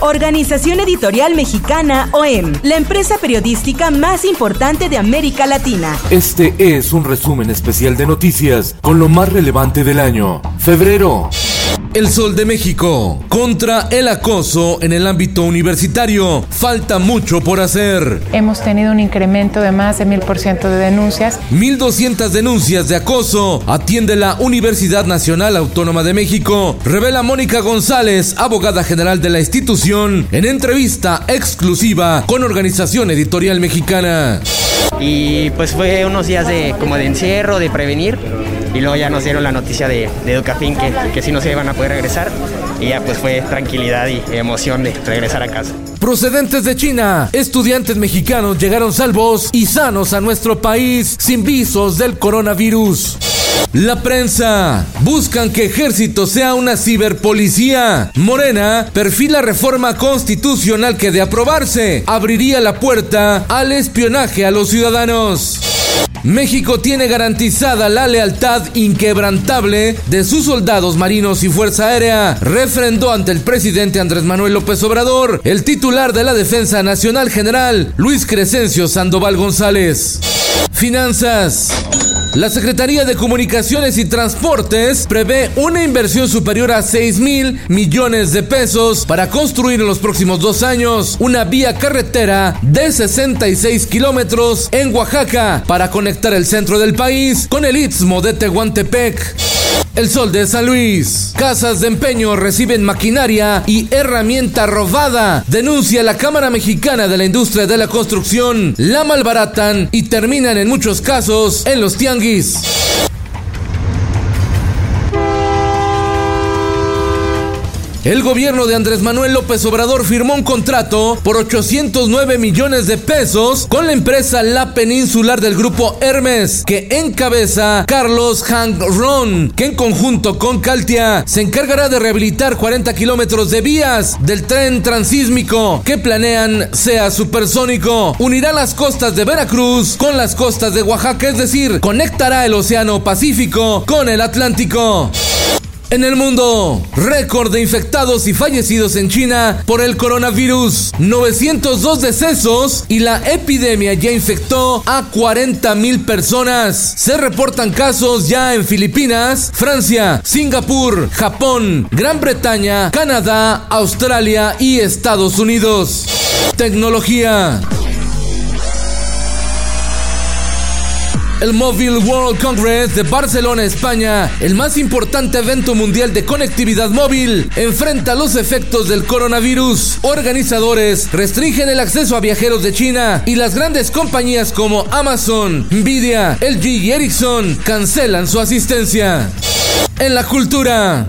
Organización Editorial Mexicana OEM, la empresa periodística más importante de América Latina. Este es un resumen especial de noticias con lo más relevante del año. Febrero. El Sol de México contra el acoso en el ámbito universitario. Falta mucho por hacer. Hemos tenido un incremento de más de mil por ciento de denuncias. 1.200 denuncias de acoso atiende la Universidad Nacional Autónoma de México. Revela Mónica González, abogada general de la institución, en entrevista exclusiva con Organización Editorial Mexicana. Y pues fue unos días de como de encierro, de prevenir y luego ya nos dieron la noticia de, de Educafin que, que no se iban a poder regresar y ya pues fue tranquilidad y emoción de regresar a casa. Procedentes de China, estudiantes mexicanos llegaron salvos y sanos a nuestro país sin visos del coronavirus. La prensa. Buscan que ejército sea una ciberpolicía. Morena perfila reforma constitucional que de aprobarse abriría la puerta al espionaje a los ciudadanos. México tiene garantizada la lealtad inquebrantable de sus soldados marinos y Fuerza Aérea, refrendó ante el presidente Andrés Manuel López Obrador, el titular de la Defensa Nacional General, Luis Crescencio Sandoval González. Finanzas. La Secretaría de Comunicaciones y Transportes prevé una inversión superior a 6 mil millones de pesos para construir en los próximos dos años una vía carretera de 66 kilómetros en Oaxaca para conectar el centro del país con el istmo de Tehuantepec. El Sol de San Luis. Casas de empeño reciben maquinaria y herramienta robada. Denuncia la Cámara Mexicana de la Industria de la Construcción. La malbaratan y terminan en muchos casos en los tianguis. El gobierno de Andrés Manuel López Obrador firmó un contrato por 809 millones de pesos con la empresa La Peninsular del grupo Hermes, que encabeza Carlos Hank Ron, que en conjunto con Caltia se encargará de rehabilitar 40 kilómetros de vías del tren transísmico que planean sea supersónico. Unirá las costas de Veracruz con las costas de Oaxaca, es decir, conectará el Océano Pacífico con el Atlántico. En el mundo, récord de infectados y fallecidos en China por el coronavirus. 902 decesos y la epidemia ya infectó a 40 mil personas. Se reportan casos ya en Filipinas, Francia, Singapur, Japón, Gran Bretaña, Canadá, Australia y Estados Unidos. Tecnología. El Mobile World Congress de Barcelona, España, el más importante evento mundial de conectividad móvil, enfrenta los efectos del coronavirus. Organizadores restringen el acceso a viajeros de China y las grandes compañías como Amazon, Nvidia, LG y Ericsson cancelan su asistencia. En la cultura.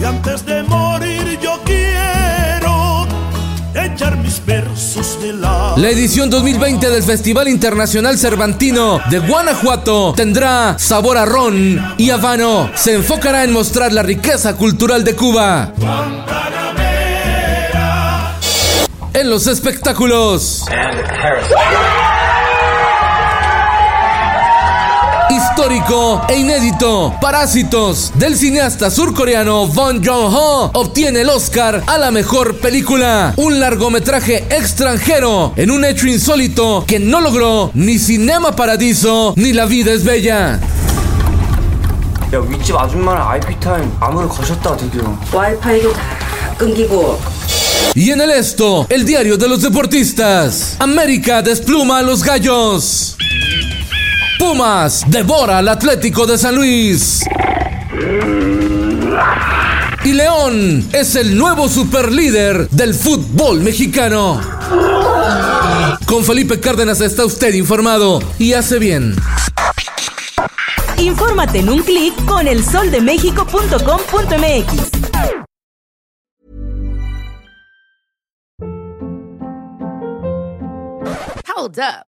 Y antes de morir echar mis versos de la... La edición 2020 del Festival Internacional Cervantino de Guanajuato tendrá sabor a ron y habano. Se enfocará en mostrar la riqueza cultural de Cuba. En los espectáculos. Histórico e inédito, Parásitos, del cineasta surcoreano Bong Joon-ho, obtiene el Oscar a la mejor película. Un largometraje extranjero en un hecho insólito que no logró ni Cinema Paradiso ni La Vida es Bella. 야 윗집 아줌마랑 IP 타임 암호를 거셨다 드디어 와이파이도 다 끊기고 Y en el esto, el diario de los deportistas. América despluma a los gallos. Pumas devora al Atlético de San Luis. Y León es el nuevo superlíder del fútbol mexicano. Con Felipe Cárdenas está usted informado y hace bien. Infórmate en un clic con elsoldemexico.com.mx. Hold up.